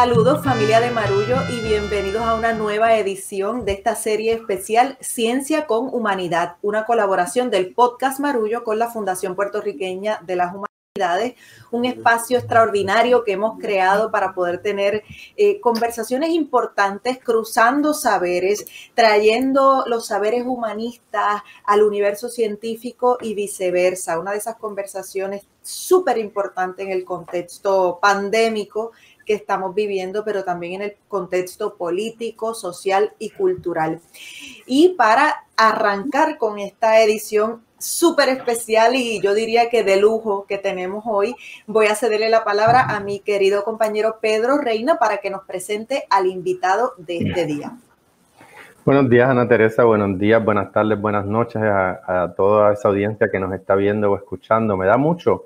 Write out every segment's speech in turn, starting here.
Saludos familia de Marullo y bienvenidos a una nueva edición de esta serie especial Ciencia con Humanidad, una colaboración del podcast Marullo con la Fundación Puertorriqueña de las Humanidades, un espacio extraordinario que hemos creado para poder tener eh, conversaciones importantes, cruzando saberes, trayendo los saberes humanistas al universo científico y viceversa. Una de esas conversaciones súper importante en el contexto pandémico que estamos viviendo, pero también en el contexto político, social y cultural. Y para arrancar con esta edición súper especial y yo diría que de lujo que tenemos hoy, voy a cederle la palabra a mi querido compañero Pedro Reina para que nos presente al invitado de este día. Buenos días, Ana Teresa. Buenos días, buenas tardes, buenas noches a, a, toda esa audiencia que nos está viendo o escuchando. Me da mucho,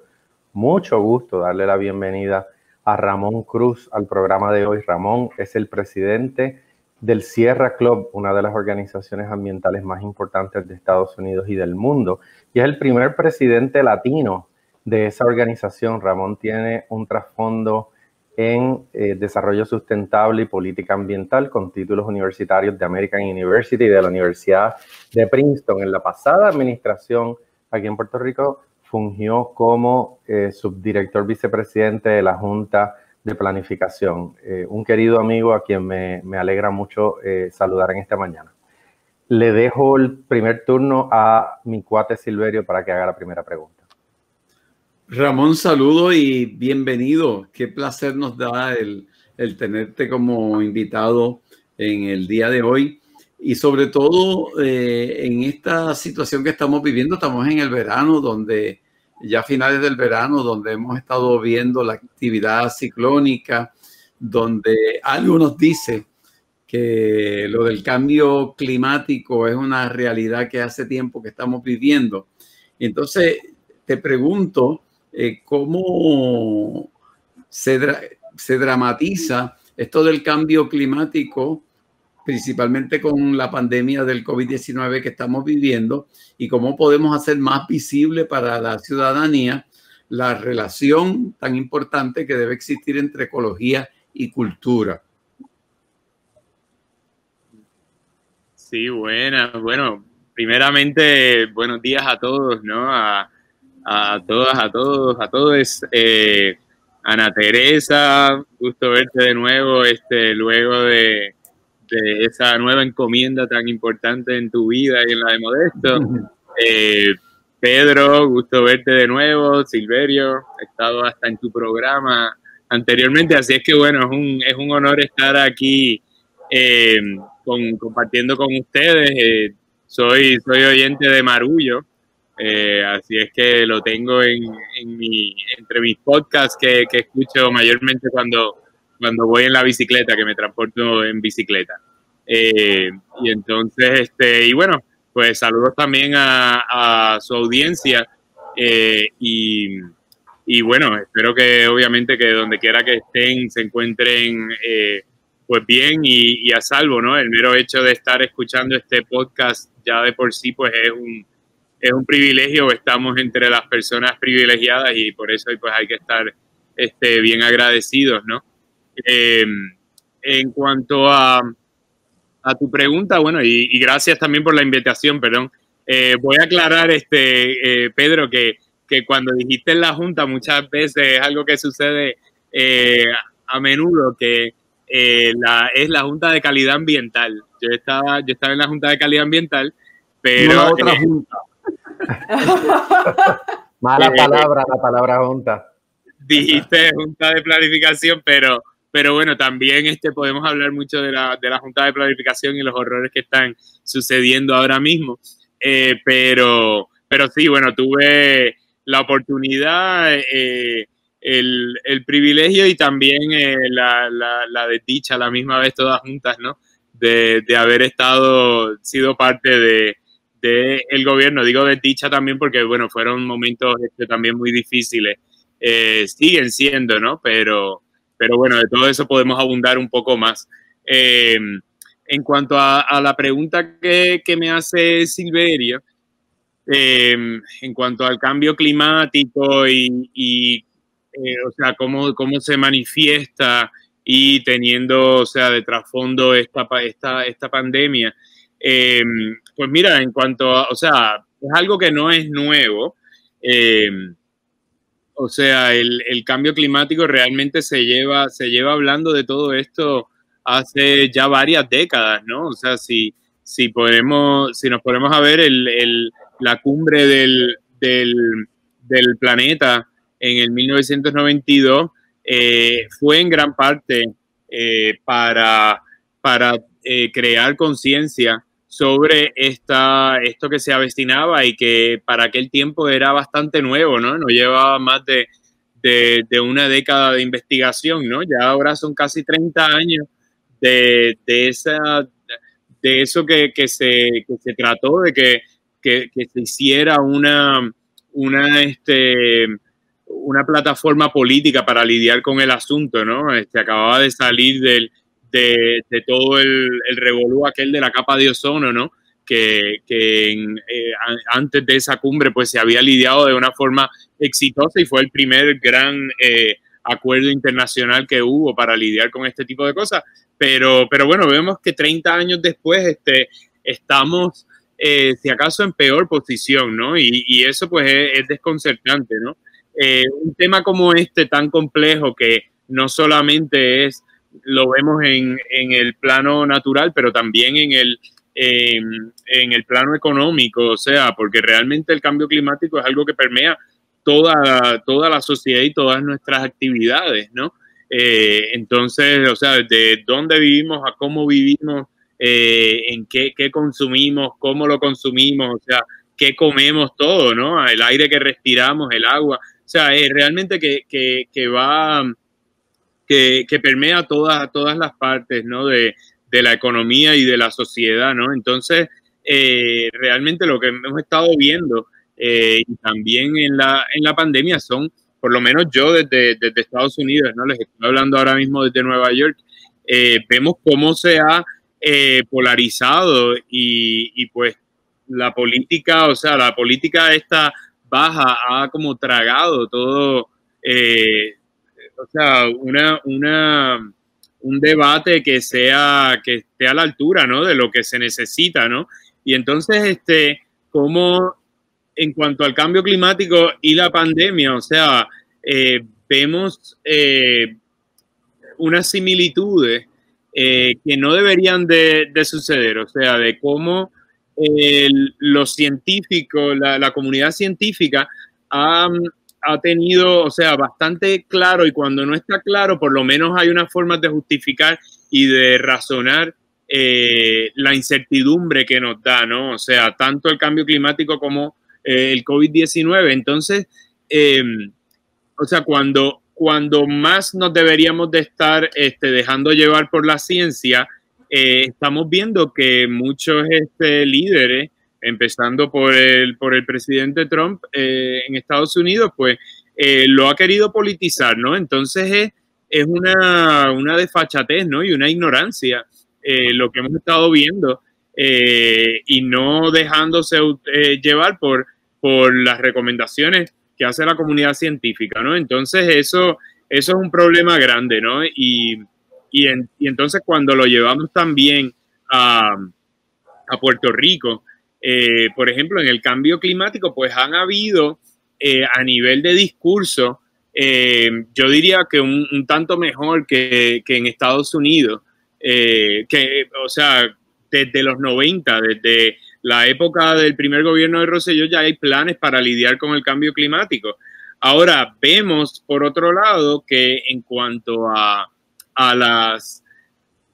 mucho gusto darle la bienvenida a Ramón Cruz al programa de hoy. Ramón es el presidente del Sierra Club, una de las organizaciones ambientales más importantes de Estados Unidos y del mundo, y es el primer presidente latino de esa organización. Ramón tiene un trasfondo en eh, desarrollo sustentable y política ambiental con títulos universitarios de American University y de la Universidad de Princeton. En la pasada administración aquí en Puerto Rico fungió como eh, subdirector vicepresidente de la Junta de Planificación. Eh, un querido amigo a quien me, alegra mucho eh, saludar en esta mañana. Le dejo el primer turno a mi cuate Silverio para que haga la primera pregunta. Ramón, saludo y bienvenido. Qué placer nos da el, el tenerte como invitado en el día de hoy y sobre todo en esta situación que estamos viviendo, estamos en el verano donde ya a finales del verano, donde hemos estado viendo la actividad ciclónica, donde algo nos dice que lo del cambio climático es una realidad que hace tiempo que estamos viviendo. Entonces, te pregunto, eh, ¿cómo se dramatiza esto del cambio climático principalmente con la pandemia del COVID-19 que estamos viviendo y cómo podemos hacer más visible para la ciudadanía la relación tan importante que debe existir entre ecología y cultura. Sí, buena. Bueno, primeramente, buenos días a todos, ¿no? A, todas, a todos, a todos. Eh, Ana Teresa, gusto verte de nuevo, este, luego de, de esa nueva encomienda tan importante en tu vida y en la de Modesto. Eh, Pedro, gusto verte de nuevo. Silverio, he estado hasta en tu programa anteriormente, así es que bueno, es un, es un honor estar aquí eh, con, compartiendo con ustedes. Eh, soy, soy oyente de Marullo, así es que lo tengo en, en mi, entre mis podcasts que, que escucho mayormente cuando cuando voy en la bicicleta, que me transporto en bicicleta. Eh, y entonces, este, y bueno, pues saludos también a, su audiencia eh, y, y, bueno, espero que obviamente que donde quiera que estén se encuentren eh, pues bien y, a salvo, ¿no? El mero hecho de estar escuchando este podcast ya de por sí pues es un, es un privilegio, estamos entre las personas privilegiadas y por eso pues hay que estar este, bien agradecidos, ¿no? Eh, en cuanto a, a, tu pregunta, bueno, y, gracias también por la invitación, perdón. Eh, voy a aclarar, este, eh, Pedro, que, que, cuando dijiste en la Junta, muchas veces es algo que sucede a menudo, que la, es la Junta de Calidad Ambiental. Yo estaba, yo estaba en la Junta de Calidad Ambiental, pero... otra junta. Mala palabra, la palabra junta. Dijiste Junta de Planificación, pero pero bueno, también este, podemos hablar mucho de la, de la Junta de Planificación y los horrores que están sucediendo ahora mismo. Eh, pero, pero sí, bueno, tuve la oportunidad, eh, el, el, privilegio y también eh, la, la, la, desdicha a la misma vez todas juntas, ¿no? De, de haber estado, sido parte de, de, el gobierno. Digo desdicha también porque, bueno, fueron momentos este, también muy difíciles. siguen siendo, ¿no? Pero, pero bueno, de todo eso podemos abundar un poco más. Eh, en cuanto a, la pregunta que, me hace Silverio, eh, en cuanto al cambio climático y, eh, o sea, cómo, cómo se manifiesta y teniendo, o sea, de trasfondo esta, esta, esta pandemia. Em, pues mira, en cuanto a, o sea, es algo que no es nuevo. O sea, el, cambio climático realmente se lleva, se lleva hablando de todo esto hace ya varias décadas, ¿no? O sea, si, si, podemos, si nos ponemos a ver el, la cumbre del, del, del, planeta en el 1992, eh, fue en gran parte eh, para, para eh, crear conciencia sobre esta, esto que se avestinaba y que para aquel tiempo era bastante nuevo, ¿no? No llevaba más de, de, una década de investigación, ¿no? Ya ahora son casi 30 años de, de esa, de eso que, que, se, que se trató, de que, que, que, se hiciera una, una, este, una plataforma política para lidiar con el asunto, ¿no? Este, acababa de salir del, de, todo el, el revolú aquel de la capa de ozono, ¿no? Que, que eh, antes de esa cumbre pues se había lidiado de una forma exitosa y fue el primer gran eh, acuerdo internacional que hubo para lidiar con este tipo de cosas. Pero, pero bueno, vemos que 30 años después este, estamos, eh, si acaso, en peor posición, ¿no? Y, eso pues es, es desconcertante, ¿no? Un tema como este tan complejo que no solamente es lo vemos en, en, el plano natural, pero también en el, en, el plano económico, o sea, porque realmente el cambio climático es algo que permea toda, toda la sociedad y todas nuestras actividades, ¿no? Eh, entonces, o sea, de dónde vivimos a cómo vivimos, eh, en qué, qué, consumimos, cómo lo consumimos, o sea, qué comemos todo, ¿no? El aire que respiramos, el agua, o sea, es realmente que, que, que va que, que permea todas, todas las partes ¿no? de, de, la economía y de la sociedad. ¿no? Entonces, eh, realmente lo que hemos estado viendo eh, y también en la, en la pandemia son, por lo menos yo desde, desde Estados Unidos, ¿no? les estoy hablando ahora mismo desde Nueva York, eh, vemos cómo se ha eh, polarizado y, y, pues la política, o sea, la política esta baja ha como tragado todo, eh, o sea, una, una, un debate que sea, que esté a la altura, ¿no? De lo que se necesita, ¿no? Y entonces, este, como en cuanto al cambio climático y la pandemia, o sea, eh, vemos eh, unas similitudes eh, que no deberían de, de, suceder, o sea, de cómo los científicos, la, la, comunidad científica ha ha tenido, o sea, bastante claro y cuando no está claro, por lo menos hay unas formas de justificar y de razonar eh, la incertidumbre que nos da, ¿no? O sea, tanto el cambio climático como eh, el COVID-19. Entonces, eh, o sea, cuando, cuando más nos deberíamos de estar este, dejando llevar por la ciencia, eh, estamos viendo que muchos este, líderes empezando por el, por el presidente Trump eh, en Estados Unidos, pues eh, lo ha querido politizar, ¿no? Entonces es, es una, una, desfachatez, ¿no? Y una ignorancia eh, lo que hemos estado viendo y no dejándose llevar por, por las recomendaciones que hace la comunidad científica, ¿no? Entonces eso, eso es un problema grande, ¿no? Y, y entonces cuando lo llevamos también a, a Puerto Rico, eh, por ejemplo, en el cambio climático, pues han habido eh, a nivel de discurso, eh, yo diría que un, tanto mejor que, que, en Estados Unidos, que, o sea, desde los 90, desde la época del primer gobierno de Rosselló, ya hay planes para lidiar con el cambio climático. Ahora, vemos, por otro lado, que en cuanto a, a las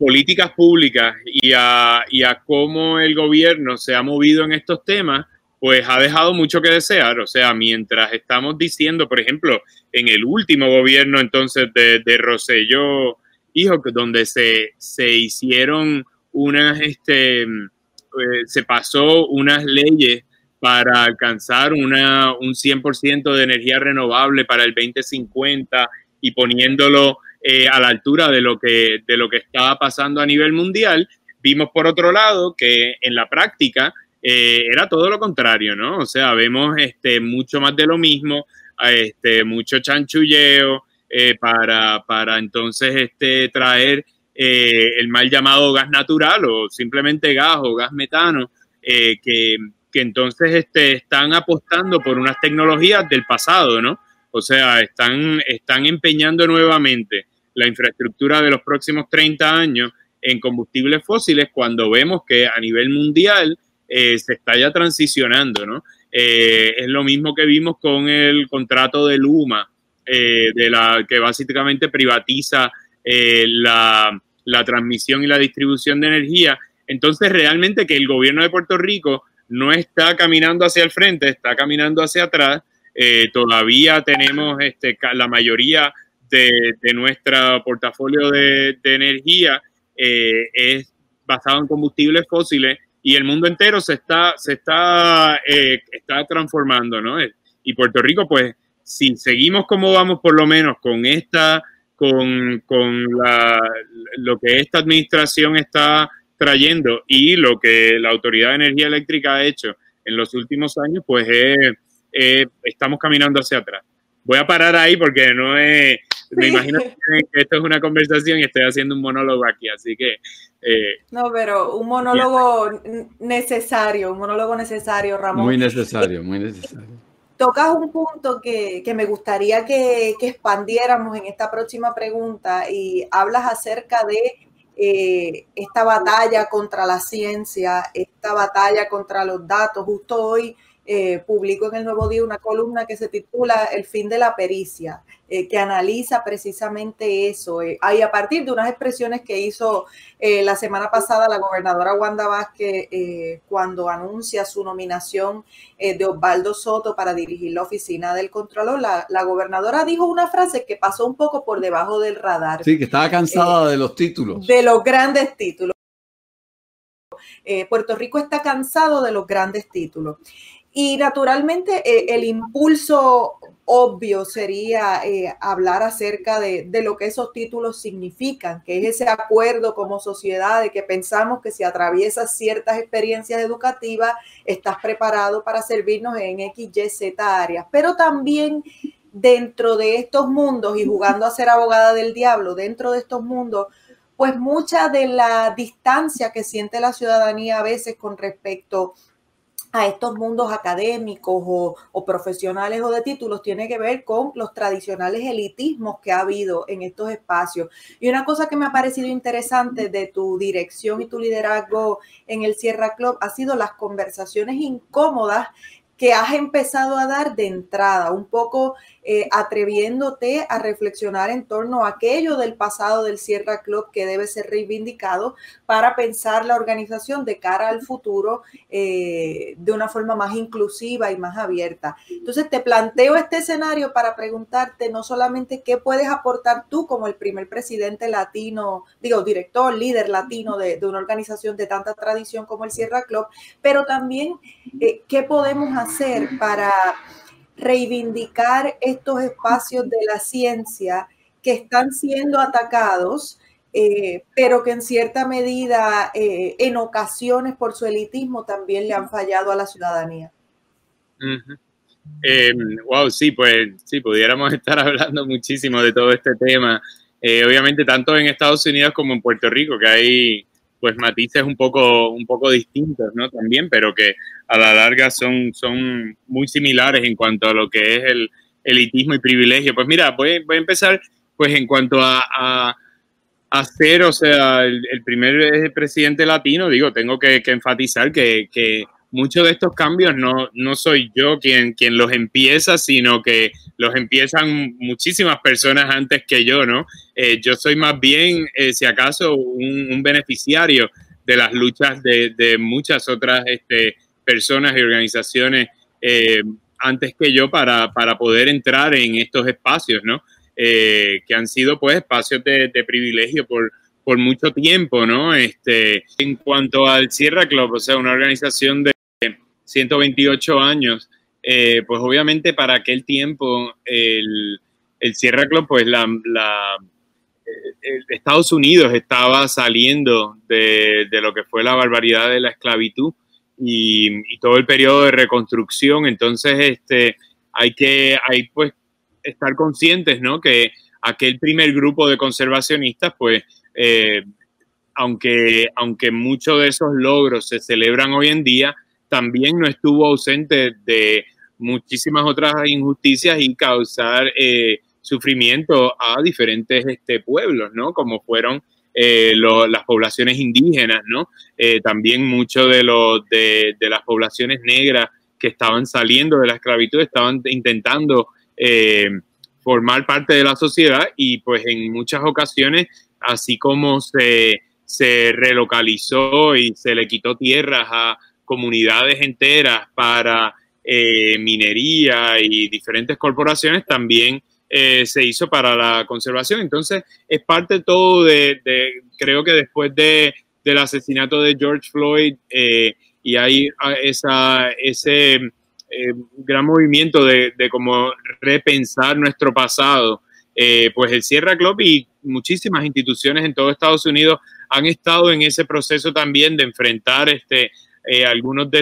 políticas públicas y a, y a, cómo el gobierno se ha movido en estos temas, pues ha dejado mucho que desear. O sea, mientras estamos diciendo, por ejemplo, en el último gobierno entonces de, de Rosselló, hijo, donde se, se hicieron unas, este, eh, se pasó unas leyes para alcanzar una, un 100% de energía renovable para el 2050 y poniéndolo eh, a la altura de lo, que, de lo que estaba pasando a nivel mundial. Vimos por otro lado que en la práctica eh, era todo lo contrario, ¿no? O sea, vemos este, mucho más de lo mismo, este, mucho chanchulleo, para, para, entonces este, traer el mal llamado gas natural o simplemente gas o gas metano, que, que, entonces este, están apostando por unas tecnologías del pasado, ¿no? O sea, están, están empeñando nuevamente la infraestructura de los próximos 30 años en combustibles fósiles cuando vemos que a nivel mundial eh, se está ya transicionando, ¿no? Eh, es lo mismo que vimos con el contrato de Luma, eh, de la, que básicamente privatiza la, la transmisión y la distribución de energía. Entonces, realmente que el gobierno de Puerto Rico no está caminando hacia el frente, está caminando hacia atrás eh, todavía tenemos este, la mayoría de, nuestro portafolio de, energía eh, es basado en combustibles fósiles y el mundo entero se está, se está, eh, está transformando, ¿no? Y Puerto Rico, pues, si seguimos como vamos, por lo menos con esta, con, con la, lo que esta administración está trayendo y lo que la Autoridad de Energía Eléctrica ha hecho en los últimos años, pues es eh, estamos caminando hacia atrás. Voy a parar ahí porque no es, me imagino que esto es una conversación y estoy haciendo un monólogo aquí, así que... Eh, no, pero un monólogo necesario, un monólogo necesario, Ramón. Muy necesario, muy necesario. Tocas un punto que, que me gustaría que, que, expandiéramos en esta próxima pregunta y hablas acerca de eh, esta batalla contra la ciencia, esta batalla contra los datos. Justo hoy eh, publicó en el Nuevo Día una columna que se titula El fin de la pericia, eh, que analiza precisamente eso. Eh, y a partir de unas expresiones que hizo eh, la semana pasada la gobernadora Wanda Vázquez cuando anuncia su nominación de Osvaldo Soto para dirigir la oficina del Contralor, la, la, gobernadora dijo una frase que pasó un poco por debajo del radar. Sí, que estaba cansada de los títulos. De los grandes títulos. Puerto Rico está cansado de los grandes títulos. Y naturalmente eh, el impulso obvio sería eh, hablar acerca de, lo que esos títulos significan, que es ese acuerdo como sociedad de que pensamos que si atraviesas ciertas experiencias educativas, estás preparado para servirnos en X, Y, Z áreas. Pero también dentro de estos mundos y jugando a ser abogada del diablo, dentro de estos mundos, pues mucha de la distancia que siente la ciudadanía a veces con respecto a a estos mundos académicos o, profesionales o de títulos tiene que ver con los tradicionales elitismos que ha habido en estos espacios. Y una cosa que me ha parecido interesante de tu dirección y tu liderazgo en el Sierra Club ha sido las conversaciones incómodas que has empezado a dar de entrada, un poco eh, atreviéndote a reflexionar en torno a aquello del pasado del Sierra Club que debe ser reivindicado para pensar la organización de cara al futuro eh, de una forma más inclusiva y más abierta. Entonces te planteo este escenario para preguntarte no solamente qué puedes aportar tú como el primer presidente latino, digo, director, líder latino de, una organización de tanta tradición como el Sierra Club, pero también eh, qué podemos hacer hacer para reivindicar estos espacios de la ciencia que están siendo atacados, eh, pero que en cierta medida, eh, en ocasiones por su elitismo, también le han fallado a la ciudadanía. wow, em, sí, pues sí, pudiéramos estar hablando muchísimo de todo este tema. Eh, obviamente, tanto en Estados Unidos como en Puerto Rico, que hay pues matices un poco, un poco distintos, ¿no? También, pero que a la larga son, son muy similares en cuanto a lo que es el elitismo y privilegio. Pues mira, voy, a empezar pues en cuanto a, a, a ser, o sea, el, primer presidente latino, digo, tengo que, que enfatizar que, que muchos de estos cambios no, no soy yo quien, quien los empieza, sino que los empiezan muchísimas personas antes que yo, ¿no? Eh, yo soy más bien, eh, si acaso, un, beneficiario de las luchas de, de muchas otras este, personas y organizaciones eh, antes que yo para, para, poder entrar en estos espacios, ¿no? que han sido pues espacios de, de privilegio por, por mucho tiempo, ¿no? Este, en cuanto al Sierra Club, o sea, una organización de 128 años, eh, pues obviamente para aquel tiempo el, Sierra Club, pues la, Estados Unidos estaba saliendo de, lo que fue la barbaridad de la esclavitud y, todo el periodo de reconstrucción, entonces este, hay que hay, pues, estar conscientes, ¿no? Que aquel primer grupo de conservacionistas, pues, eh, aunque, aunque muchos de esos logros se celebran hoy en día, también no estuvo ausente de muchísimas otras injusticias y causar eh, sufrimiento a diferentes este, pueblos, ¿no? Como fueron eh, las poblaciones indígenas, ¿no? Eh, también mucho de, de, de, las poblaciones negras que estaban saliendo de la esclavitud estaban intentando formar parte de la sociedad y pues en muchas ocasiones, así como se, se relocalizó y se le quitó tierras a comunidades enteras para eh, minería y diferentes corporaciones, también eh, se hizo para la conservación. Entonces, es parte todo de, creo que después de, del asesinato de George Floyd eh, y hay esa, ese gran movimiento de, de como repensar nuestro pasado, pues el Sierra Club y muchísimas instituciones en todo Estados Unidos han estado en ese proceso también de enfrentar este, algunos de,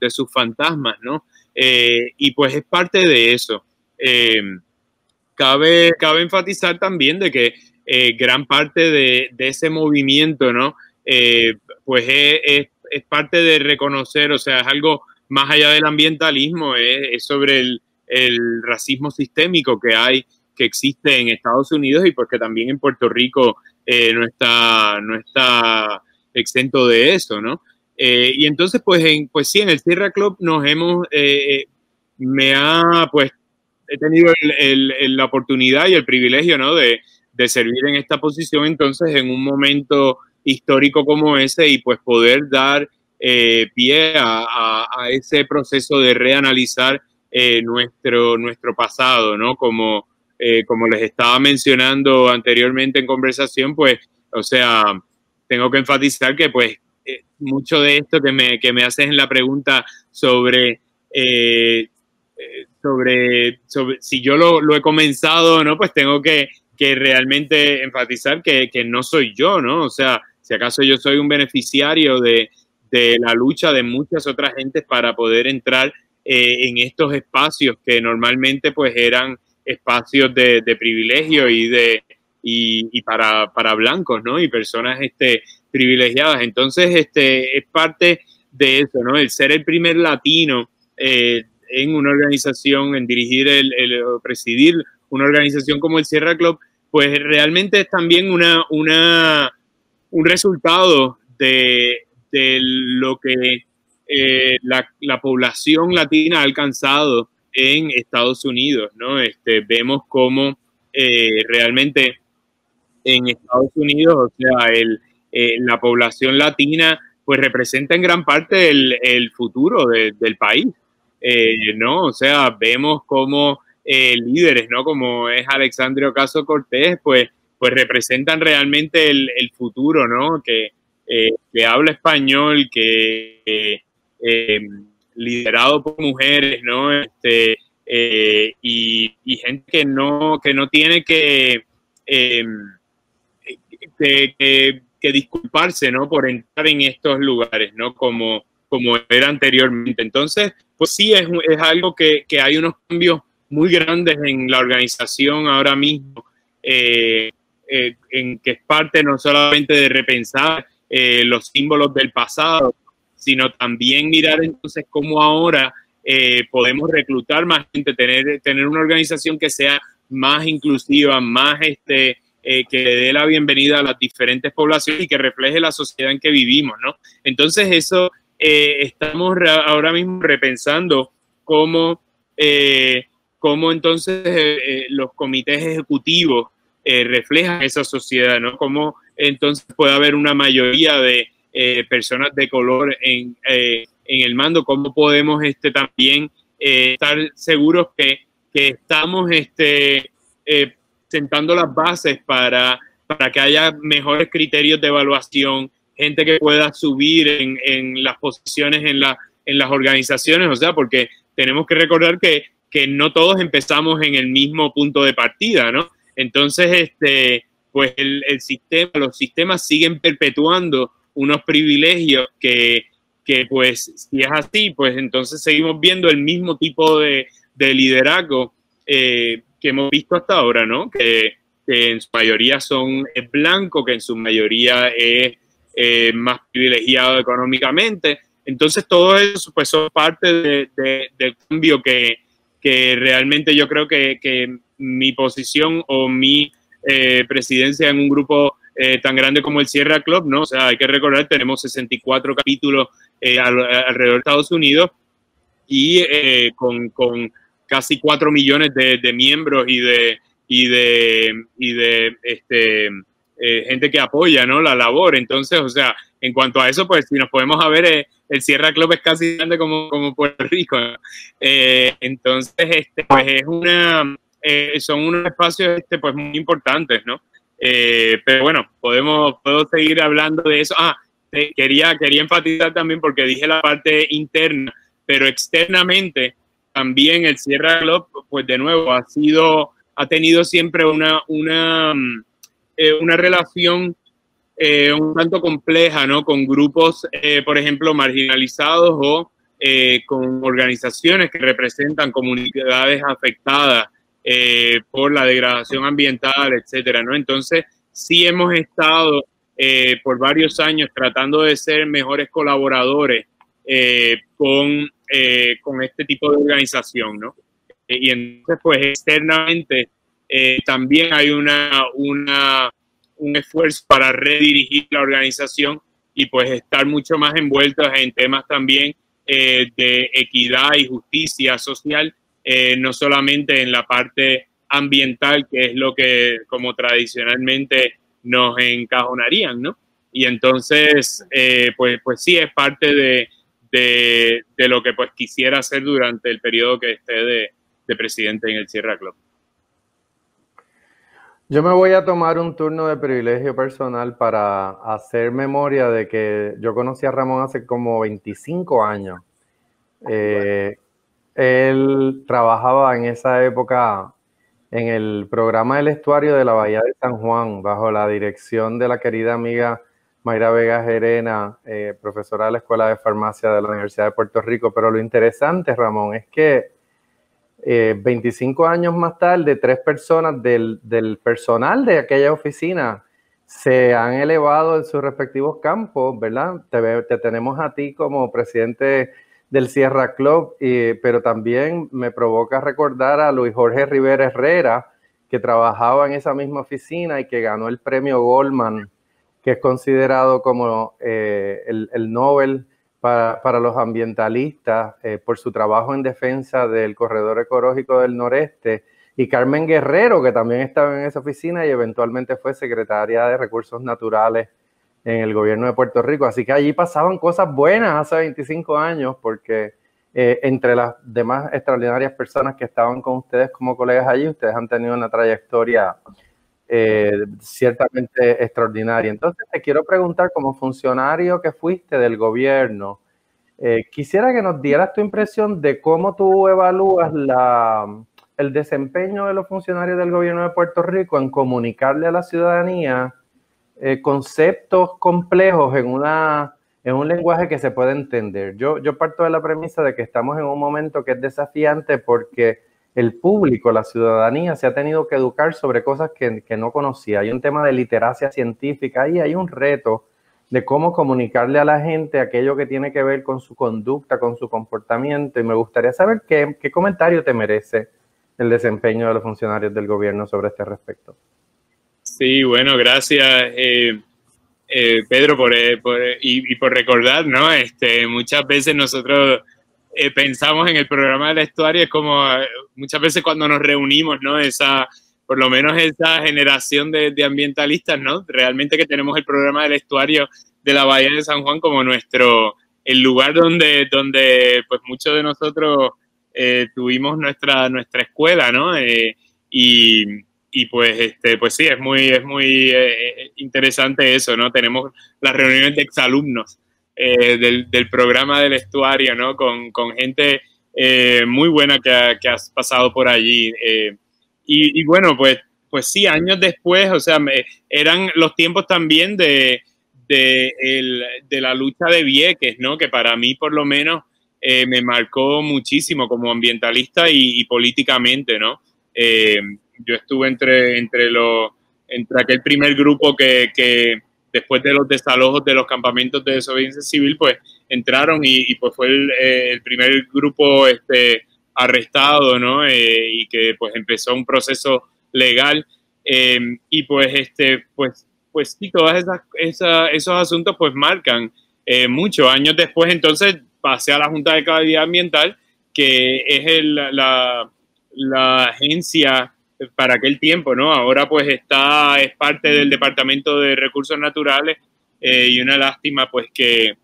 de sus fantasmas, ¿no? Eh, y pues es parte de eso. Eh, cabe, cabe enfatizar también de que eh, gran parte de, ese movimiento, ¿no? pues es, parte de reconocer, o sea, es algo más allá del ambientalismo, es, sobre el, racismo sistémico que hay, que existe en Estados Unidos y porque también en Puerto Rico no, está, no está exento de eso, ¿no? Eh, y entonces, pues, en, pues sí, en el Sierra Club nos hemos, eh, eh, me ha, pues, he tenido la oportunidad y el privilegio, ¿no? De, de, servir en esta posición, entonces, en un momento histórico como ese y pues poder dar pie a, ese proceso de reanalizar nuestro, nuestro pasado, ¿no? Como, como les estaba mencionando anteriormente en conversación, pues, o sea, tengo que enfatizar que pues eh, mucho de esto que me, que me haces en la pregunta sobre, eh, eh, sobre, sobre, si yo lo, lo, he comenzado no, pues tengo que, que realmente enfatizar que, que, no soy yo, ¿no? O sea, si acaso yo soy un beneficiario de, de la lucha de muchas otras gentes para poder entrar en estos espacios que normalmente pues eran espacios de, privilegio y de y para, para, blancos, ¿no? Y personas este, privilegiadas. Entonces, este, es parte de eso, ¿no? El ser el primer latino eh, en una organización, en dirigir el, el, presidir una organización como el Sierra Club, pues realmente es también una, un resultado de, de lo que eh, la, la, población latina ha alcanzado en Estados Unidos, ¿no? Este, vemos cómo eh, realmente en Estados Unidos, o sea, el, eh, la población latina pues representa en gran parte el, futuro del país, eh, ¿no? O sea, vemos como eh, líderes, ¿no? Como es Alexandre Ocaso Cortés, pues, pues representan realmente el, futuro, ¿no? Que, que habla español, que liderado por mujeres, ¿no? Este, y, gente que no, que no tiene que, que disculparse, ¿no? Por entrar en estos lugares, ¿no? Como, como era anteriormente. Entonces, pues sí, es, es algo que, que, hay unos cambios muy grandes en la organización ahora mismo, eh, eh, en que es parte no solamente de repensar eh, los símbolos del pasado, sino también mirar entonces cómo ahora podemos reclutar más gente, tener, tener una organización que sea más inclusiva, más este, eh, que le dé la bienvenida a las diferentes poblaciones y que refleje la sociedad en que vivimos, ¿no? Entonces eso eh, estamos ahora mismo repensando cómo, eh, cómo entonces los comités ejecutivos reflejan esa sociedad, ¿no? Cómo entonces puede haber una mayoría de personas de color en, en, el mando, cómo podemos este, también estar seguros que, que estamos este, sentando las bases para, para que haya mejores criterios de evaluación, gente que pueda subir en, en las posiciones en, la, en las organizaciones, o sea, porque tenemos que recordar que, que no todos empezamos en el mismo punto de partida, ¿no? Entonces, este, pues el, el sistema, los sistemas siguen perpetuando unos privilegios que, que, pues, si es así, pues entonces seguimos viendo el mismo tipo de, de liderazgo eh, que hemos visto hasta ahora, ¿no? Que, que en su mayoría son es blanco, que en su mayoría es eh, más privilegiado económicamente. Entonces, todo eso pues, son parte del cambio que, que, realmente yo creo que, que mi posición o mi eh, presidencia en un grupo eh, tan grande como el Sierra Club, ¿no? O sea, hay que recordar, tenemos 64 capítulos alrededor de Estados Unidos y con, con, casi 4 millones de, miembros y de, y de, y de este, eh, gente que apoya ¿no? la labor. Entonces, o sea, en cuanto a eso, pues si nos podemos a ver, eh, el Sierra Club es casi grande como, como Puerto Rico. Eh, entonces, este, pues es una, son unos espacios este, pues, muy importantes, ¿no? pero bueno, podemos, puedo seguir hablando de eso. Ah, quería, quería enfatizar también porque dije la parte interna, pero externamente también el Sierra Club, pues de nuevo, ha sido ha tenido siempre una, una, mm, eh, una relación eh, un tanto compleja, ¿no? Con grupos, eh, por ejemplo, marginalizados o con organizaciones que representan comunidades afectadas por la degradación ambiental, etcétera, ¿no? Entonces, sí hemos estado por varios años tratando de ser mejores colaboradores con, con este tipo de organización, ¿no? y entonces pues externamente eh, también hay una, una, un esfuerzo para redirigir la organización y pues estar mucho más envueltos en temas también eh, de equidad y justicia social, eh, no solamente en la parte ambiental, que es lo que como tradicionalmente nos encajonarían, ¿no? Y entonces, pues, pues sí, es parte de, de, de, lo que pues quisiera hacer durante el periodo que esté de, de presidente en el Sierra Club. Yo me voy a tomar un turno de privilegio personal para hacer memoria de que yo conocí a Ramón hace como 25 años. Eh, él trabajaba en esa época en el programa del estuario de la Bahía de San Juan, bajo la dirección de la querida amiga Mayra Vega Gerena, eh, profesora de la Escuela de Farmacia de la Universidad de Puerto Rico. Pero lo interesante, Ramón, es que 25 eh, años más tarde, tres personas del, personal de aquella oficina se han elevado en sus respectivos campos, ¿verdad? Te, tenemos a ti como presidente del Sierra Club, pero también me provoca recordar a Luis Jorge Rivera Herrera, que trabajaba en esa misma oficina y que ganó el premio Goldman, que es considerado como eh, el, el Nobel para, los ambientalistas eh, por su trabajo en defensa del corredor ecológico del noreste, y Carmen Guerrero, que también estaba en esa oficina y eventualmente fue secretaria de Recursos Naturales en el gobierno de Puerto Rico. Así que allí pasaban cosas buenas hace 25 años, porque eh, entre las demás extraordinarias personas que estaban con ustedes como colegas allí, ustedes han tenido una trayectoria eh, ciertamente extraordinaria. Entonces, te quiero preguntar, como funcionario que fuiste del gobierno, eh, quisiera que nos dieras tu impresión de cómo tú evalúas la, el desempeño de los funcionarios del gobierno de Puerto Rico en comunicarle a la ciudadanía eh, conceptos complejos en, una, en un lenguaje que se puede entender. Yo, yo parto de la premisa de que estamos en un momento que es desafiante porque el público, la ciudadanía, se ha tenido que educar sobre cosas que, no conocía. Hay un tema de literacia científica y hay un reto de cómo comunicarle a la gente aquello que tiene que ver con su conducta, con su comportamiento. Y me gustaría saber qué, comentario te merece el desempeño de los funcionarios del gobierno sobre este respecto. Sí, bueno, gracias. Eh, eh, Pedro, por, eh, y, y, por recordar, ¿no? Este, muchas veces nosotros eh, pensamos en el programa del estuario, es como eh, muchas veces cuando nos reunimos, ¿no? Esa, por lo menos esa generación de, ambientalistas, ¿no? Realmente que tenemos el programa del estuario de la Bahía de San Juan como nuestro, el lugar donde, donde pues muchos de nosotros eh, tuvimos nuestra, nuestra escuela, ¿no? y, pues, este, pues sí, es muy, es muy interesante eso, ¿no? Tenemos las reuniones de exalumnos eh, del, programa del estuario, ¿no? Con, gente eh, muy buena que, que, has pasado por allí. Eh, y, bueno, pues, pues sí, años después, o sea, eran los tiempos también de, de, la lucha de Vieques, ¿no? Que para mí, por lo menos, me marcó muchísimo como ambientalista y, políticamente, ¿no? yo estuve entre, entre los entre aquel primer grupo que, que después de los desalojos de los campamentos de desobediencia civil, pues entraron y, pues fue el, el, primer grupo este, arrestado, ¿no? y que pues empezó un proceso legal. y pues, este, pues, pues sí, todos esos asuntos pues marcan muchos años después. Entonces pasé a la Junta de Calidad Ambiental, que es la, la agencia para aquel tiempo, ¿no? Ahora pues está, es parte del Departamento de Recursos Naturales eh, y una lástima pues que,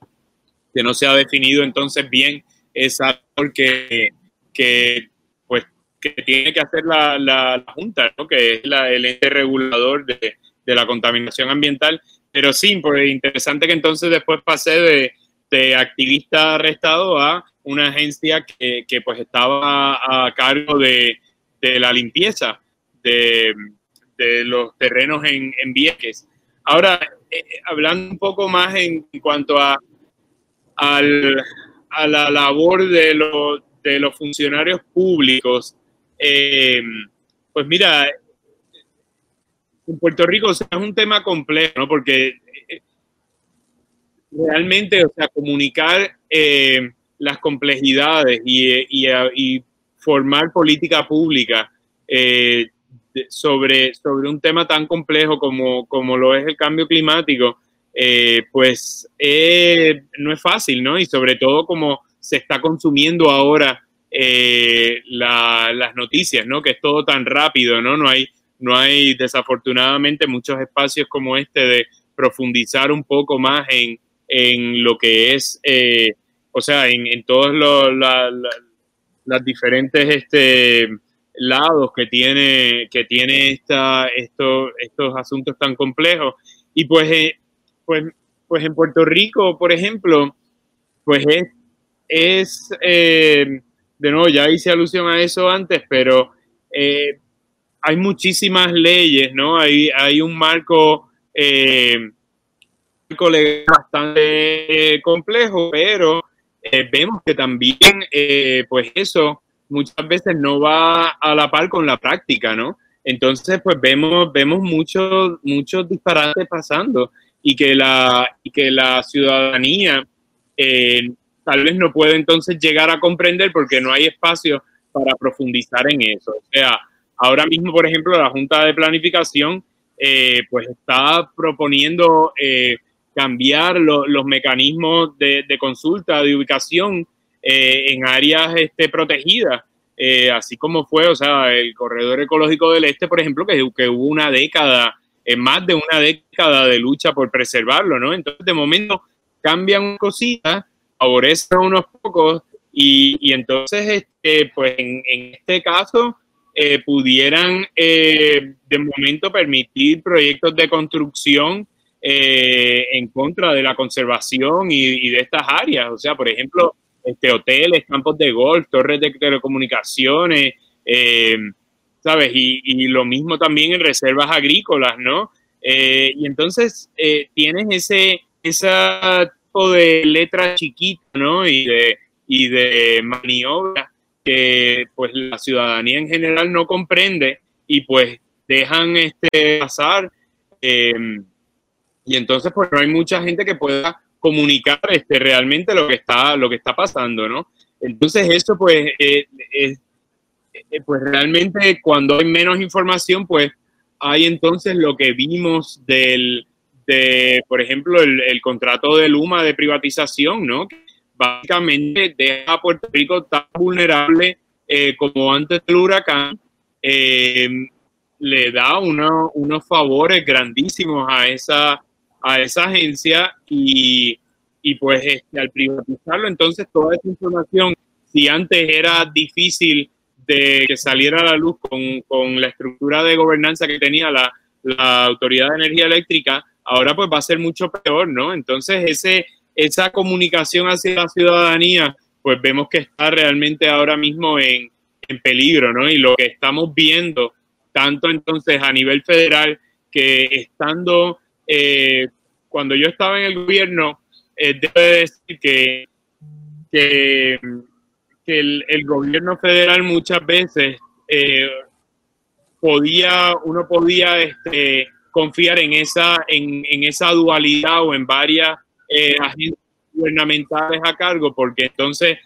que, no se ha definido entonces bien esa que, que pues que tiene que hacer la, la, Junta, ¿no? Que es la, el ente regulador de, de, la contaminación ambiental. Pero sí, pues interesante que entonces después pasé de, de activista arrestado a una agencia que, que pues estaba a cargo de, de la limpieza de, los terrenos en, en. Ahora, eh, hablando un poco más en, cuanto a, a la labor de, de los funcionarios públicos, eh, pues mira, en Puerto Rico es un tema complejo, ¿no? Porque eh, realmente, o sea, comunicar las complejidades y, y, formar política pública sobre, sobre un tema tan complejo como, como lo es el cambio climático, eh, pues eh, no es fácil, ¿no? Y sobre todo como se está consumiendo ahora eh, las noticias, ¿no? Que es todo tan rápido, ¿no? No hay, no hay desafortunadamente muchos espacios como este de profundizar un poco más en, en lo que es, o sea, en, en todas las diferentes este, lados que tiene, que tiene esta, esto, estos asuntos tan complejos. Y pues, eh, pues, pues en Puerto Rico, por ejemplo, pues es, eh, de nuevo, ya hice alusión a eso antes, pero eh, hay muchísimas leyes, ¿no? Hay, hay un marco, marco legal bastante complejo, pero vemos que también, pues eso, muchas veces no va a la par con la práctica, ¿no? Entonces, pues vemos, vemos muchos, muchos disparates pasando y que la, que la ciudadanía eh, tal vez no puede entonces llegar a comprender porque no hay espacio para profundizar en eso. O sea, ahora mismo, por ejemplo, la Junta de Planificación eh, pues está proponiendo eh, cambiar los mecanismos de, consulta, de ubicación eh, en áreas este, protegidas, eh, así como fue, o sea, el corredor ecológico del este, por ejemplo, que, que hubo una década, en más de una década de lucha por preservarlo, ¿no? Entonces, de momento cambian cositas, favorecen a unos pocos y, y entonces, este, pues en, este caso, eh, pudieran de momento permitir proyectos de construcción en contra de la conservación y, de estas áreas. O sea, por ejemplo, este, hoteles, campos de golf, torres de telecomunicaciones, eh, ¿sabes? Y, lo mismo también en reservas agrícolas, ¿no? Eh, y entonces eh, tienes ese, ese tipo de letra chiquita, ¿no? Y de, y de maniobra que pues la ciudadanía en general no comprende y pues dejan este pasar. y entonces pues no hay mucha gente que pueda comunicar este, realmente lo que está, lo que está pasando, ¿no? Entonces eso pues, eh, eh, pues realmente cuando hay menos información, pues hay entonces lo que vimos del, de, por ejemplo, el, contrato de Luma de privatización, ¿no? Que básicamente deja a Puerto Rico tan vulnerable eh, como antes del huracán, le da unos favores grandísimos a esa a esa agencia y, y pues este, al privatizarlo, entonces toda esa información, si antes era difícil de que saliera a la luz con, con la estructura de gobernanza que tenía la, la, Autoridad de Energía Eléctrica, ahora pues va a ser mucho peor, ¿no? Entonces ese, esa comunicación hacia la ciudadanía, pues vemos que está realmente ahora mismo en, en peligro, ¿no? Y lo que estamos viendo, tanto entonces a nivel federal, que estando eh, cuando yo estaba en el gobierno, eh, debo decir que, que, el, gobierno federal muchas veces eh, podía, uno podía este, confiar en esa, en, esa dualidad o en varias eh, agencias gubernamentales a cargo, porque entonces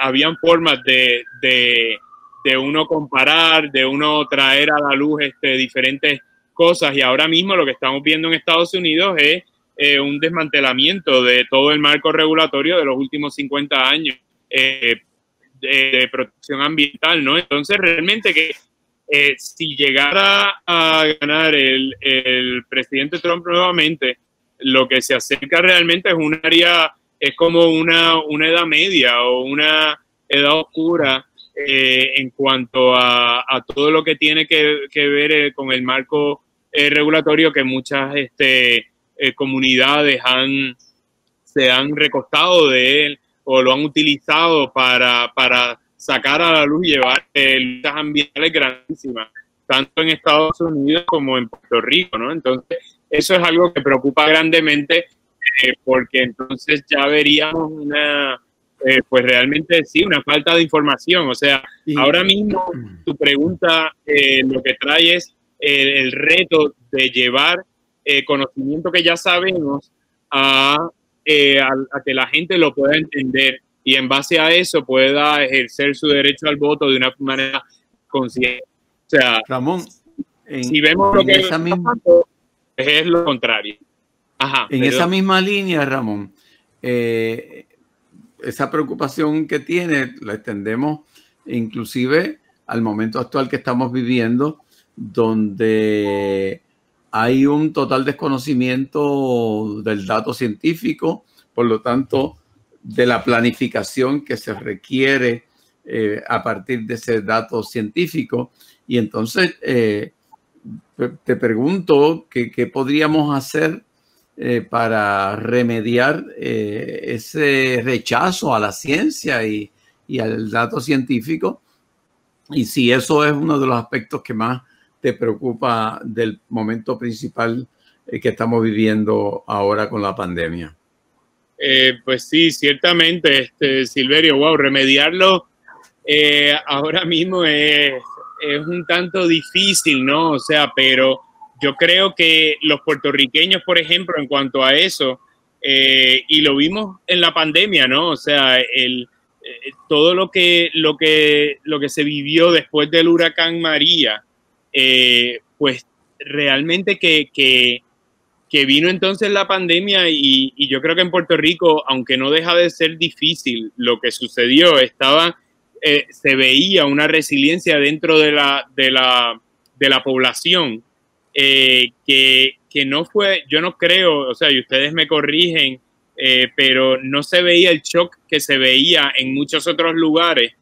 habían formas de, de, de, uno comparar, de uno traer a la luz este, diferentes cosas. Y ahora mismo lo que estamos viendo en Estados Unidos es eh, un desmantelamiento de todo el marco regulatorio de los últimos 50 años eh, de, protección ambiental, ¿no? Entonces, realmente que eh, si llegara a ganar el, el, presidente Trump nuevamente, lo que se acerca realmente es un área, es como una, una edad media o una edad oscura en cuanto a, todo lo que tiene que ver con el marco regulatorio que muchas este, eh, comunidades han, se han recostado de él o lo han utilizado para, para sacar a la luz y llevar eh, luchas ambientales grandísimas, tanto en Estados Unidos como en Puerto Rico, ¿no? Entonces, eso es algo que preocupa grandemente eh, porque entonces ya veríamos una, eh, pues realmente sí, una falta de información. O sea, ahora mismo tu pregunta eh, lo que trae es el reto de llevar eh, conocimiento que ya sabemos eh, a, a, que la gente lo pueda entender y en base a eso pueda ejercer su derecho al voto de una manera consciente. O sea, Ramón, en, si vemos lo que esa misma, es lo contrario. Ajá, en pero, esa misma línea, Ramón, eh, esa preocupación que tiene la extendemos inclusive al momento actual que estamos viviendo, donde hay un total desconocimiento del dato científico, por lo tanto, de la planificación que se requiere eh, a partir de ese dato científico. Y entonces, eh, te pregunto qué podríamos hacer eh, para remediar ese rechazo a la ciencia y, y al dato científico. Y si eso es uno de los aspectos que más te preocupa del momento principal eh, que estamos viviendo ahora con la pandemia? Eh, pues sí, ciertamente, este, Silverio, wow, remediarlo eh, ahora mismo es, es, un tanto difícil, ¿no? O sea, pero yo creo que los puertorriqueños, por ejemplo, en cuanto a eso, y lo vimos en la pandemia, ¿no? O sea, el, todo lo que, lo, que, lo que se vivió después del huracán María, eh, pues realmente que, que, vino entonces la pandemia y, yo creo que en Puerto Rico, aunque no deja de ser difícil lo que sucedió, estaba, eh, se veía una resiliencia dentro de la, de la, de la población eh, que, que, no fue, yo no creo, o sea, y ustedes me corrigen, pero no se veía el shock que se veía en muchos otros lugares,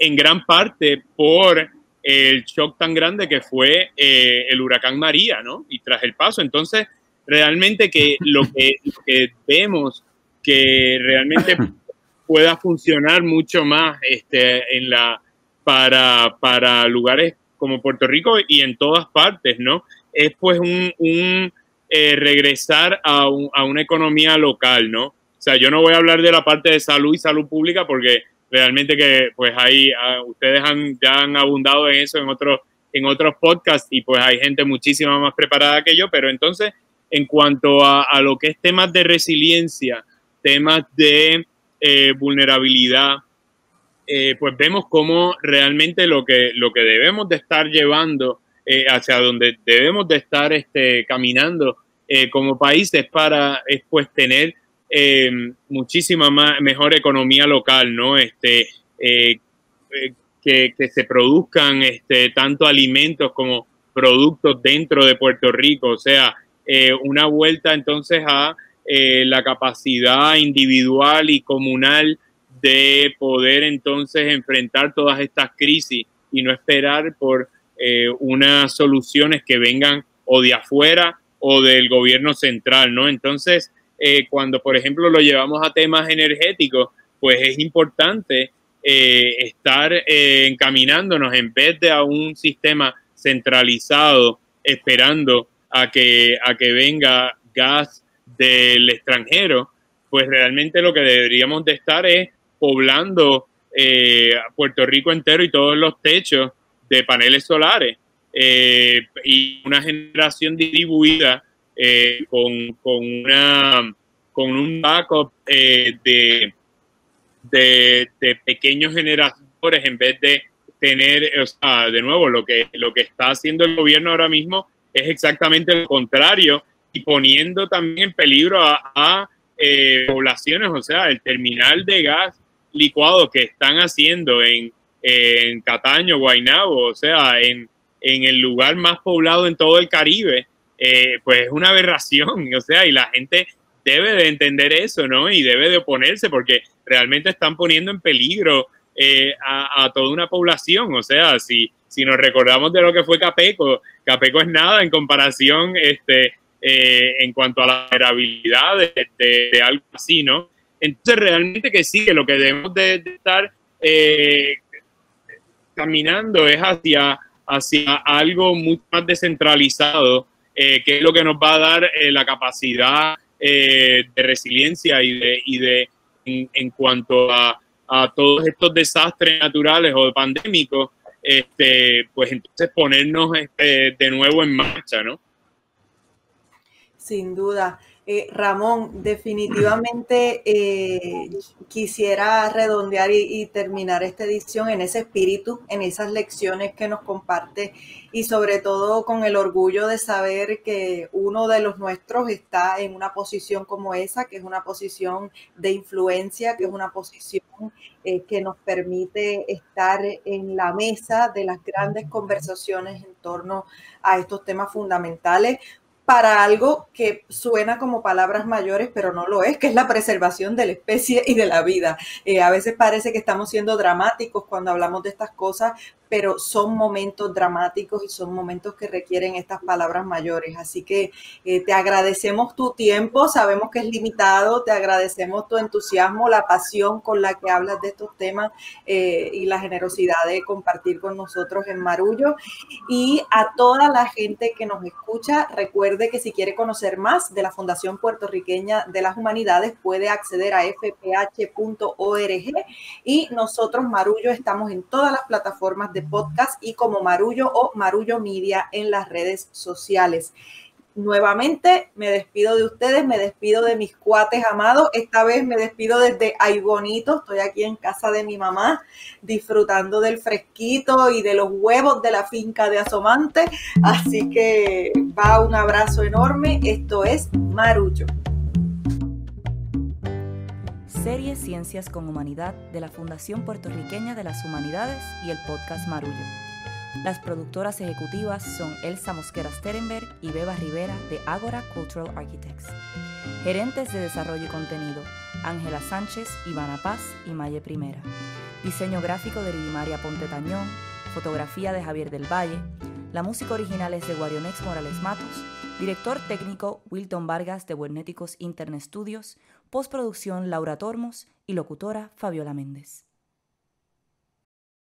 en gran parte por el shock tan grande que fue eh, el huracán María, ¿no? Y tras el paso. Entonces, realmente que lo que, lo que vemos que realmente pueda funcionar mucho más este, en la, para, para lugares como Puerto Rico y en todas partes, ¿no? Es pues un, un eh, regresar a, un, a una economía local, ¿no? O sea, yo no voy a hablar de la parte de salud y salud pública porque realmente que pues ahí ustedes han, ya han abundado en eso en otros en otros podcasts y pues hay gente muchísimo más preparada que yo, pero entonces en cuanto a, lo que es temas de resiliencia, temas de eh, vulnerabilidad, eh, pues vemos cómo realmente lo que, lo que debemos de estar llevando eh, hacia donde debemos de estar este, caminando eh, como países para es, pues tener eh, muchísima más, mejor economía local, ¿no? Este, eh, eh, que, se produzcan este, tanto alimentos como productos dentro de Puerto Rico, o sea, eh, una vuelta entonces a eh, la capacidad individual y comunal de poder entonces enfrentar todas estas crisis y no esperar por unas soluciones que vengan o de afuera o del gobierno central, ¿no? Entonces, eh, cuando, por ejemplo, lo llevamos a temas energéticos, pues es importante eh, estar eh, encaminándonos en vez de a un sistema centralizado esperando a que, a que venga gas del extranjero, pues realmente lo que deberíamos de estar es poblando eh, Puerto Rico entero y todos los techos de paneles solares. y una generación distribuida con, con, una, con un backup de, de, de pequeños generadores en vez de tener, o sea, de nuevo, lo que, lo que está haciendo el gobierno ahora mismo es exactamente lo contrario y poniendo también en peligro a, eh, poblaciones, o sea, el terminal de gas licuado que están haciendo en, en Cataño, Guaynabo, o sea, en, en, el lugar más poblado en todo el Caribe, eh, pues es una aberración, o sea, y la gente debe de entender eso, ¿no? Y debe de oponerse porque realmente están poniendo en peligro eh, a, toda una población. O sea, si, si nos recordamos de lo que fue Capeco, Capeco es nada en comparación este, eh, en cuanto a la vulnerabilidad de, algo así, ¿no? Entonces, realmente que sí, lo que debemos de, estar caminando es hacia, hacia algo mucho más descentralizado, que es lo que nos va a dar la capacidad de resiliencia y de, y de en cuanto a a todos estos desastres naturales o pandémicos, este, pues entonces ponernos este, de nuevo en marcha, ¿no? Sin duda. Eh, Ramón, definitivamente eh, quisiera redondear y, terminar esta edición en ese espíritu, en esas lecciones que nos comparte y sobre todo con el orgullo de saber que uno de los nuestros está en una posición como esa, que es una posición de influencia, que es una posición eh, que nos permite estar en la mesa de las grandes conversaciones en torno a estos temas fundamentales para algo que suena como palabras mayores, pero no lo es, que es la preservación de la especie y de la vida. Eh, a veces parece que estamos siendo dramáticos cuando hablamos de estas cosas, pero son momentos dramáticos y son momentos que requieren estas palabras mayores. Así que eh, te agradecemos tu tiempo, sabemos que es limitado, te agradecemos tu entusiasmo, la pasión con la que hablas de estos temas eh, y la generosidad de compartir con nosotros en Marullo. Y a toda la gente que nos escucha, recuerde que si quiere conocer más de la Fundación Puertorriqueña de las Humanidades, puede acceder a fph.org y nosotros, Marullo, estamos en todas las plataformas podcast y como Marullo o Marullo Media en las redes sociales. Nuevamente me despido de ustedes, me despido de mis cuates amados. Esta vez me despido desde Ay Bonito. Estoy aquí en casa de mi mamá disfrutando del fresquito y de los huevos de la finca de Asomante. Así que va un abrazo enorme. Esto es Marullo serie Ciencias con Humanidad de la Fundación Puertorriqueña de las Humanidades y el podcast Marullo. Las productoras ejecutivas son Elsa Mosquera Sterenberg y Beba Rivera de Agora Cultural Architects. Gerentes de Desarrollo y Contenido, Ángela Sánchez, Ivana Paz y Maye Primera. Diseño gráfico de Lidimaria Ponte Tañón, fotografía de Javier del Valle. La música original es de Guarionex Morales Matos. Director técnico Wilton Vargas de Buenéticos Internet Studios postproducción Laura Tormos y locutora Fabiola Méndez.